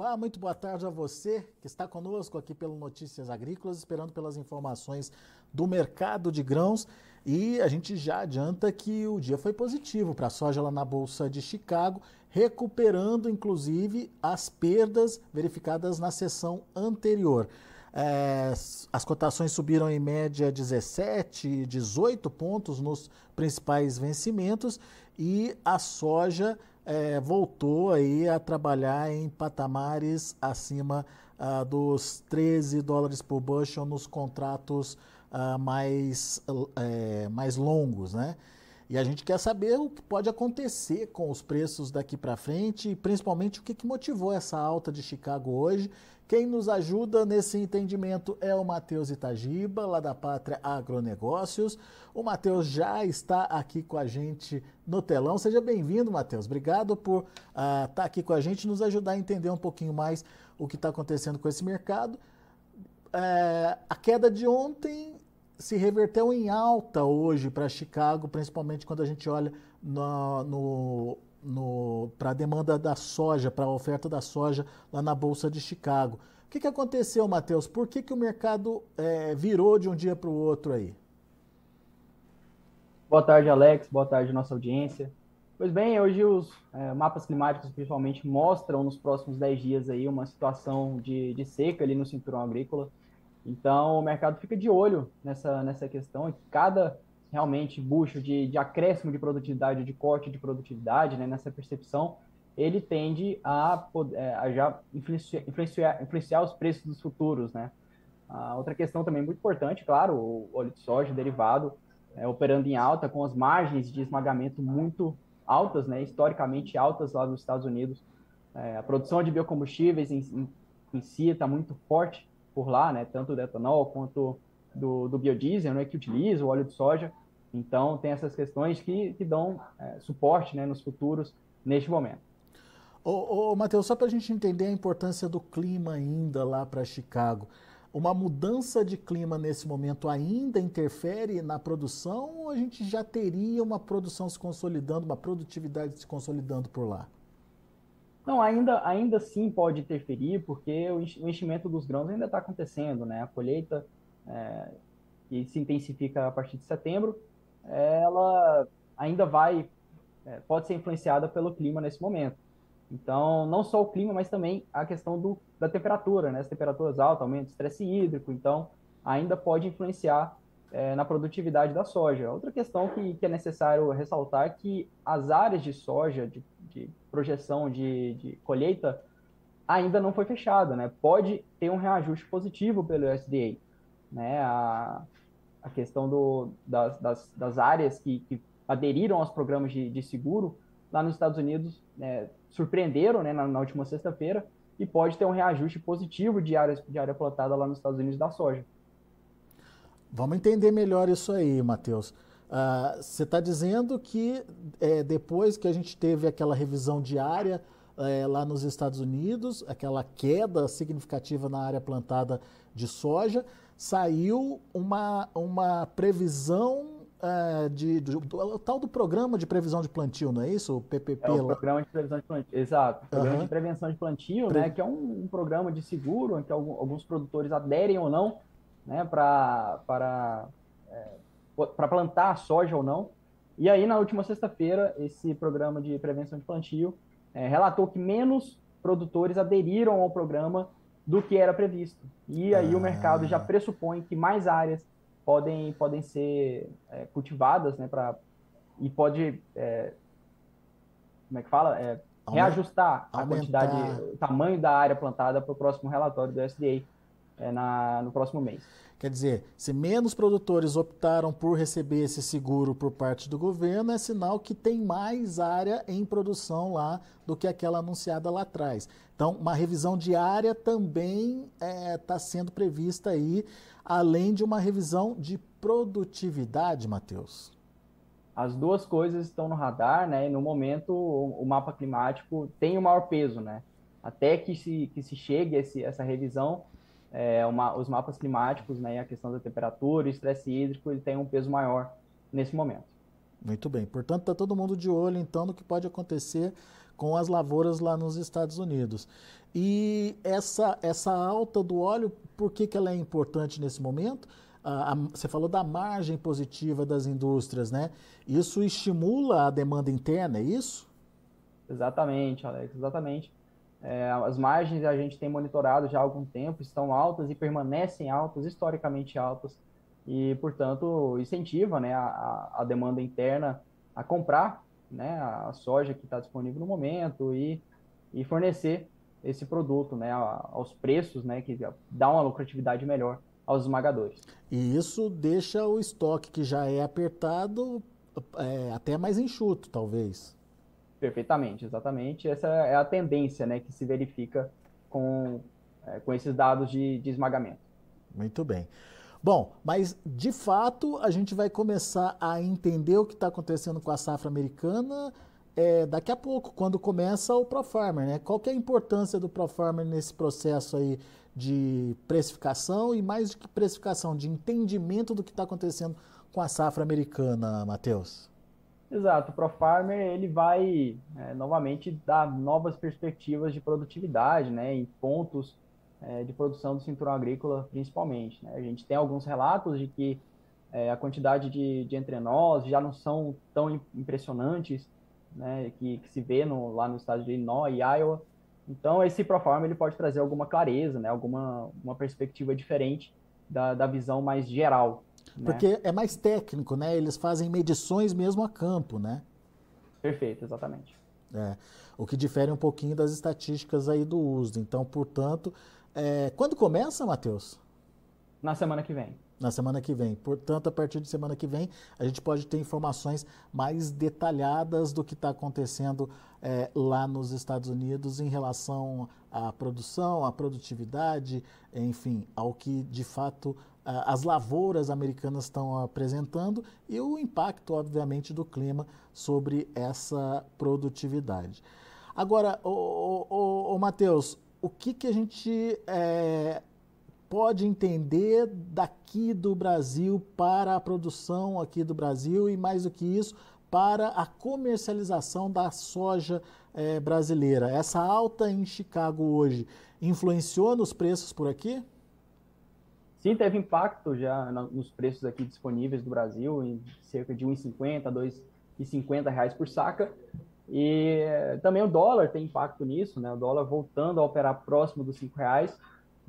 Olá, muito boa tarde a você que está conosco aqui pelo Notícias Agrícolas, esperando pelas informações do mercado de grãos. E a gente já adianta que o dia foi positivo para a soja lá na Bolsa de Chicago, recuperando inclusive as perdas verificadas na sessão anterior. É, as cotações subiram em média 17, 18 pontos nos principais vencimentos e a soja é, voltou aí a trabalhar em patamares acima ah, dos 13 dólares por bushel nos contratos ah, mais, é, mais longos, né? E a gente quer saber o que pode acontecer com os preços daqui para frente e principalmente o que, que motivou essa alta de Chicago hoje. Quem nos ajuda nesse entendimento é o Matheus Itagiba, lá da Pátria Agronegócios. O Matheus já está aqui com a gente no telão. Seja bem-vindo, Matheus. Obrigado por estar uh, tá aqui com a gente nos ajudar a entender um pouquinho mais o que está acontecendo com esse mercado. É, a queda de ontem se reverteu em alta hoje para Chicago, principalmente quando a gente olha no, no para a demanda da soja, para a oferta da soja lá na Bolsa de Chicago. O que, que aconteceu, Matheus? Por que, que o mercado é, virou de um dia para o outro aí? Boa tarde, Alex. Boa tarde, nossa audiência. Pois bem, hoje os é, mapas climáticos principalmente mostram nos próximos 10 dias aí uma situação de, de seca ali no cinturão agrícola. Então, o mercado fica de olho nessa, nessa questão cada realmente bucho de, de acréscimo de produtividade, de corte de produtividade, né, nessa percepção, ele tende a, é, a já influenciar, influenciar, influenciar, os preços dos futuros, né? Outra questão também muito importante, claro, o óleo de soja derivado é, operando em alta, com as margens de esmagamento muito altas, né, historicamente altas lá nos Estados Unidos. É, a produção de biocombustíveis em, em, em si está muito forte, por lá, né? Tanto do etanol quanto do, do biodiesel, né? Que utiliza o óleo de soja. Então, tem essas questões que, que dão é, suporte né, nos futuros neste momento. Ô, ô Matheus, só para a gente entender a importância do clima ainda lá para Chicago, uma mudança de clima nesse momento ainda interfere na produção ou a gente já teria uma produção se consolidando, uma produtividade se consolidando por lá? Não, ainda, ainda sim pode interferir, porque o enchimento dos grãos ainda está acontecendo, né? A colheita, é, que se intensifica a partir de setembro, ela ainda vai, é, pode ser influenciada pelo clima nesse momento. Então, não só o clima, mas também a questão do, da temperatura, né? As temperaturas altas, aumento do estresse hídrico, então ainda pode influenciar é, na produtividade da soja. Outra questão que, que é necessário ressaltar é que as áreas de soja, de, de projeção de, de, colheita, ainda não foi fechada, né? Pode ter um reajuste positivo pelo USDA, né? A, a questão do, das, das, das áreas que, que, aderiram aos programas de, de, seguro lá nos Estados Unidos né, surpreenderam né, na, na última sexta-feira e pode ter um reajuste positivo de área, de área plantada lá nos Estados Unidos da soja. Vamos entender melhor isso aí, Matheus. Uh, você está dizendo que é, depois que a gente teve aquela revisão diária é, lá nos Estados Unidos, aquela queda significativa na área plantada de soja, saiu uma, uma previsão uh, de, de, do, o tal do programa de previsão de plantio, não é isso? O PPP. É o programa de previsão de plantio, exato. Programa uhum. de prevenção de plantio, Pre... né, que é um, um, programa de seguro em que alguns produtores aderem ou não né, para para é, para plantar soja ou não. E aí, na última sexta-feira, esse programa de prevenção de plantio é, relatou que menos produtores aderiram ao programa do que era previsto. E aí ah. o mercado já pressupõe que mais áreas podem, podem ser é, cultivadas, né, pra, e pode, é, como é que fala? É, reajustar a quantidade, o tamanho da área plantada para o próximo relatório do SDA é, na, no próximo mês. Quer dizer, se menos produtores optaram por receber esse seguro por parte do governo, é sinal que tem mais área em produção lá do que aquela anunciada lá atrás. Então, uma revisão diária também está é, tá sendo prevista aí, além de uma revisão de produtividade, Matheus. As duas coisas estão no radar, né? E no momento o, o mapa climático tem o maior peso, né? Até que se, que se chegue esse, essa revisão, é, uma, os mapas climáticos, né, a questão da temperatura, o estresse hídrico, ele tem um peso maior nesse momento. Muito bem. Portanto, está todo mundo de olho, então, no que pode acontecer com as lavouras lá nos Estados Unidos. E essa, essa alta do óleo, por que, que ela é importante nesse momento? a, você falou da margem positiva das indústrias, né? Isso estimula a demanda interna, é isso? Exatamente, Alex, exatamente. É, as margens a gente tem monitorado já há algum tempo, estão altas e permanecem altas, historicamente altas, e, portanto, incentiva né, a, a demanda interna a comprar né, a soja que está disponível no momento e, e fornecer esse produto né, aos preços né, que dá uma lucratividade melhor aos esmagadores. E isso deixa o estoque que já é apertado é, até mais enxuto, talvez. Perfeitamente, exatamente. Essa é a tendência né, que se verifica com, é, com esses dados de, de esmagamento. Muito bem. Bom, mas de fato a gente vai começar a entender o que está acontecendo com a safra americana é, daqui a pouco, quando começa o ProFarmer, né? Qual é a importância do ProFarmer nesse processo aí de precificação e mais do que precificação, de entendimento do que está acontecendo com a safra americana, Matheus? Exato, o ProFarmer ele vai é, novamente dar novas perspectivas de produtividade, né, em pontos é, de produção do cinturão agrícola, principalmente. Né? A gente tem alguns relatos de que é, a quantidade de, de entrenós já não são tão impressionantes, né, que, que se vê no, lá no estado de Illinois e Iowa, então, esse Proforma ele pode trazer alguma clareza, né? alguma uma perspectiva diferente da, da visão mais geral. Né? Porque é mais técnico, né? Eles fazem medições mesmo a campo, né? Perfeito, exatamente. É, o que difere um pouquinho das estatísticas aí do uso. Então, portanto, é, quando começa, Matheus? Na semana que vem na semana que vem. Portanto, a partir de semana que vem, a gente pode ter informações mais detalhadas do que está acontecendo é, lá nos Estados Unidos em relação à produção, à produtividade, enfim, ao que de fato as lavouras americanas estão apresentando e o impacto, obviamente, do clima sobre essa produtividade. Agora, o, Matheus, o que, que a gente é, pode entender daqui do Brasil para a produção aqui do Brasil e mais do que isso para a comercialização da soja é, brasileira. Essa alta em Chicago hoje influenciou nos preços por aqui? Sim, teve impacto já nos preços aqui disponíveis do Brasil, em cerca de 1,50 a 2,50 reais por saca. E também o dólar tem impacto nisso, né? O dólar voltando a operar próximo dos 5 reais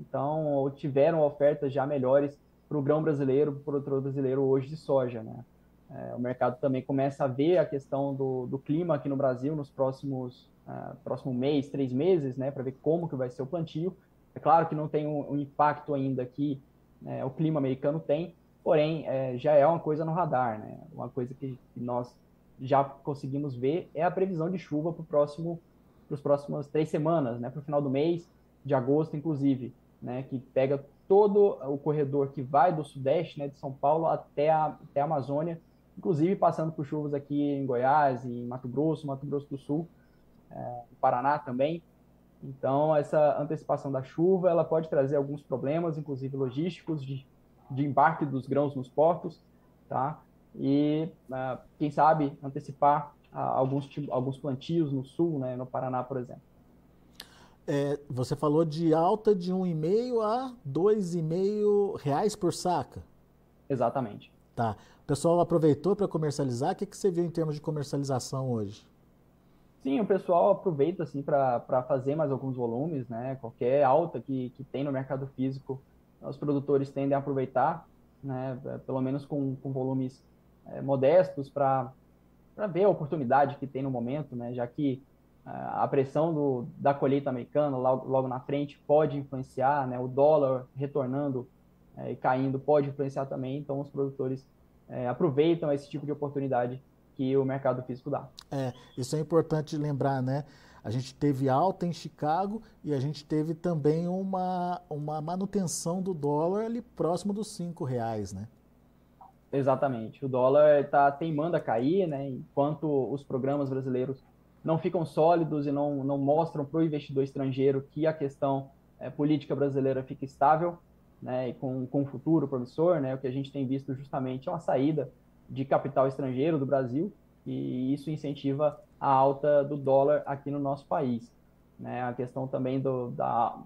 então, tiveram ofertas já melhores para o grão brasileiro, para o produtor brasileiro hoje de soja. Né? É, o mercado também começa a ver a questão do, do clima aqui no Brasil nos próximos uh, próximo mês, três meses, né, para ver como que vai ser o plantio. É claro que não tem um, um impacto ainda que né, o clima americano tem, porém é, já é uma coisa no radar, né? Uma coisa que, que nós já conseguimos ver é a previsão de chuva para próximo para as próximas três semanas, né, para o final do mês de agosto, inclusive né, que pega todo o corredor que vai do sudeste, né, de São Paulo até a, até a Amazônia, inclusive passando por chuvas aqui em Goiás, em Mato Grosso, Mato Grosso do Sul, é, Paraná também. Então, essa antecipação da chuva, ela pode trazer alguns problemas, inclusive logísticos, de, de embarque dos grãos nos portos, tá? E, uh, quem sabe, antecipar uh, alguns, alguns plantios no sul, né, no Paraná, por exemplo. É, você falou de alta de 1,5 a 2,5 reais por saca. Exatamente. Tá. O pessoal aproveitou para comercializar. O que, que você viu em termos de comercialização hoje? Sim, o pessoal aproveita assim para fazer mais alguns volumes, né? Qualquer alta que, que tem no mercado físico, os produtores tendem a aproveitar, né? Pelo menos com, com volumes é, modestos para ver a oportunidade que tem no momento, né? Já que a pressão do, da colheita americana logo, logo na frente pode influenciar, né? o dólar retornando é, e caindo pode influenciar também, então os produtores é, aproveitam esse tipo de oportunidade que o mercado físico dá. É, isso é importante lembrar, né? A gente teve alta em Chicago e a gente teve também uma, uma manutenção do dólar ali próximo dos cinco reais, né? Exatamente. O dólar está teimando a cair, né? Enquanto os programas brasileiros não ficam sólidos e não, não mostram para o investidor estrangeiro que a questão é, política brasileira fica estável né, e com, com um futuro promissor. Né, o que a gente tem visto justamente é uma saída de capital estrangeiro do Brasil. e isso incentiva a alta do dólar aqui no nosso país. Né? A questão também do, da,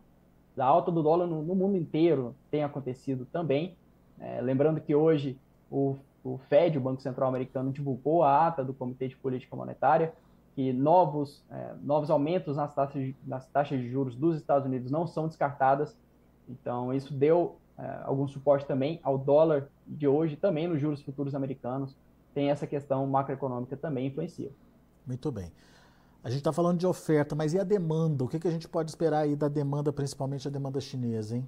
da alta do dólar no, no mundo inteiro tem acontecido também. É, lembrando que hoje o, o Fed, o Banco Central Americano, divulgou a ata do Comitê de Política Monetária, que novos, é, novos aumentos nas taxas, nas taxas de juros dos Estados Unidos não são descartadas. Então, isso deu é, algum suporte também ao dólar de hoje, também nos juros futuros americanos. Tem essa questão macroeconômica também influencia. Muito bem. A gente está falando de oferta, mas e a demanda? O que, que a gente pode esperar aí da demanda, principalmente a demanda chinesa, hein?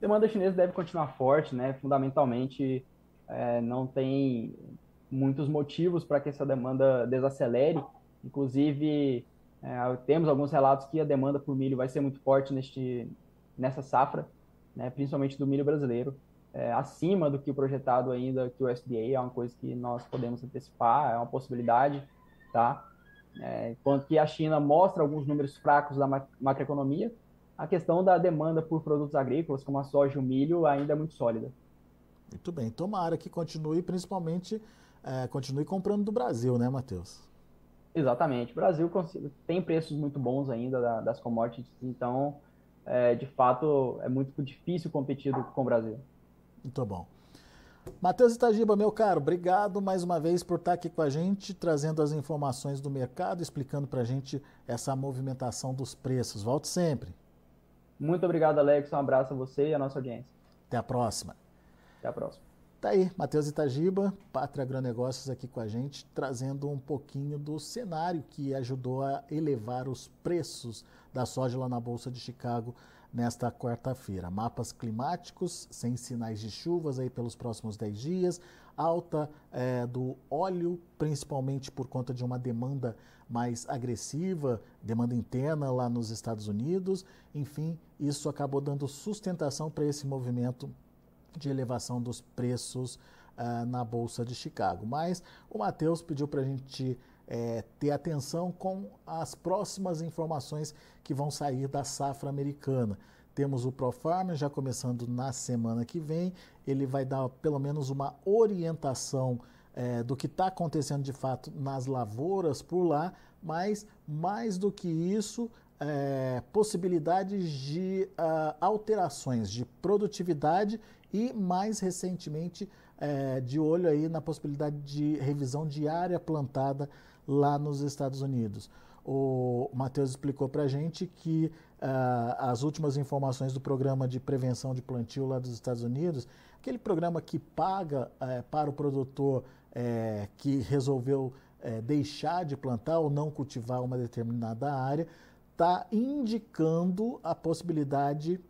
Demanda chinesa deve continuar forte, né? Fundamentalmente, é, não tem muitos motivos para que essa demanda desacelere. Inclusive, é, temos alguns relatos que a demanda por milho vai ser muito forte neste, nessa safra, né? principalmente do milho brasileiro, é, acima do que o projetado ainda que o SDA, é uma coisa que nós podemos antecipar, é uma possibilidade, tá? É, enquanto que a China mostra alguns números fracos da macroeconomia, a questão da demanda por produtos agrícolas, como a soja e o milho, ainda é muito sólida. Muito bem. Tomara que continue, principalmente, é, continue comprando do Brasil, né, Matheus? Exatamente. O Brasil tem preços muito bons ainda das commodities, então, é, de fato, é muito difícil competir com o Brasil. Muito bom. Matheus Itagiba, meu caro, obrigado mais uma vez por estar aqui com a gente, trazendo as informações do mercado, explicando para a gente essa movimentação dos preços. Volte sempre. Muito obrigado, Alex. Um abraço a você e a nossa audiência. Até a próxima. Até a próxima. Tá aí, Matheus Itagiba, Pátria Agronegócios aqui com a gente, trazendo um pouquinho do cenário que ajudou a elevar os preços da soja lá na Bolsa de Chicago nesta quarta-feira. Mapas climáticos sem sinais de chuvas aí pelos próximos 10 dias, alta é, do óleo, principalmente por conta de uma demanda mais agressiva, demanda interna lá nos Estados Unidos. Enfim, isso acabou dando sustentação para esse movimento de elevação dos preços uh, na Bolsa de Chicago. Mas o Matheus pediu para a gente é, ter atenção com as próximas informações que vão sair da safra americana. Temos o ProFarmer já começando na semana que vem, ele vai dar pelo menos uma orientação é, do que está acontecendo de fato nas lavouras por lá, mas mais do que isso, é, possibilidades de uh, alterações de produtividade e mais recentemente é, de olho aí na possibilidade de revisão de área plantada lá nos Estados Unidos. O Matheus explicou para a gente que uh, as últimas informações do programa de prevenção de plantio lá dos Estados Unidos, aquele programa que paga uh, para o produtor uh, que resolveu deixar de plantar ou não cultivar uma determinada área, está indicando a possibilidade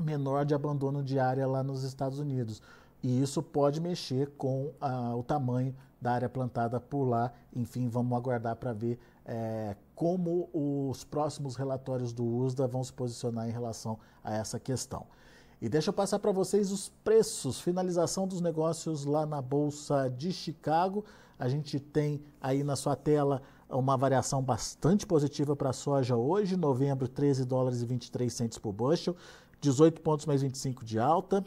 menor de abandono de área lá nos Estados Unidos. E isso pode mexer com ah, o tamanho da área plantada por lá. Enfim, vamos aguardar para ver é, como os próximos relatórios do USDA vão se posicionar em relação a essa questão. E deixa eu passar para vocês os preços, finalização dos negócios lá na Bolsa de Chicago. A gente tem aí na sua tela uma variação bastante positiva para a soja hoje, novembro 13 dólares e 23 centos por bushel, 18 pontos mais 25 de alta,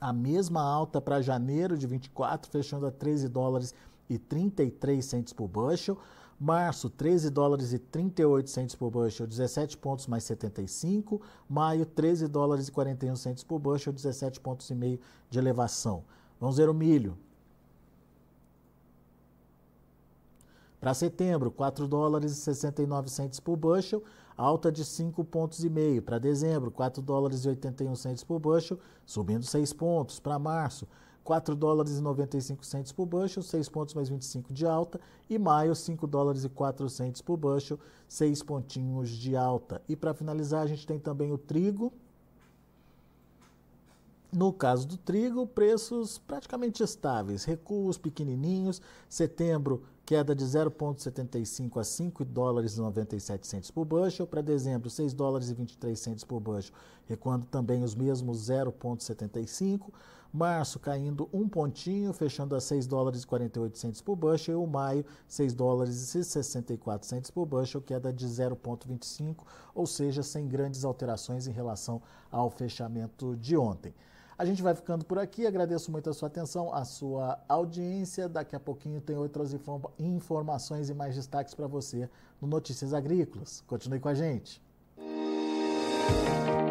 a mesma alta para janeiro de 24, fechando a 13 dólares e 33 centos por bushel. Março, 13 dólares e 38 centos por bushel, 17 pontos mais 75. Maio, 13 dólares e 41 centos por bushel, 17 pontos e meio de elevação. Vamos ver o milho. Para setembro, 4 dólares e 69 centos por bushel, alta de 5 pontos e meio. Para dezembro, 4 dólares e 81 centos por bushel, subindo 6 pontos. Para março, 4 dólares e 95 centos por bushel, 6 pontos mais 25 de alta. E maio, 5 dólares e 4 centos por bushel, 6 pontinhos de alta. E para finalizar, a gente tem também o trigo. No caso do trigo, preços praticamente estáveis, recuos pequenininhos. Setembro, queda de 0,75 a 5 dólares e 97 centos por bushel. Para dezembro, 6 dólares e 23 centos por bushel, recuando também os mesmos 0,75. Março caindo um pontinho, fechando a 6 dólares e 48 centos por bushel. E o maio, 6 dólares e 64 centos por bushel, queda de 0,25, ou seja, sem grandes alterações em relação ao fechamento de ontem. A gente vai ficando por aqui. Agradeço muito a sua atenção, a sua audiência. Daqui a pouquinho tem outras informações e mais destaques para você no Notícias Agrícolas. Continue com a gente. Música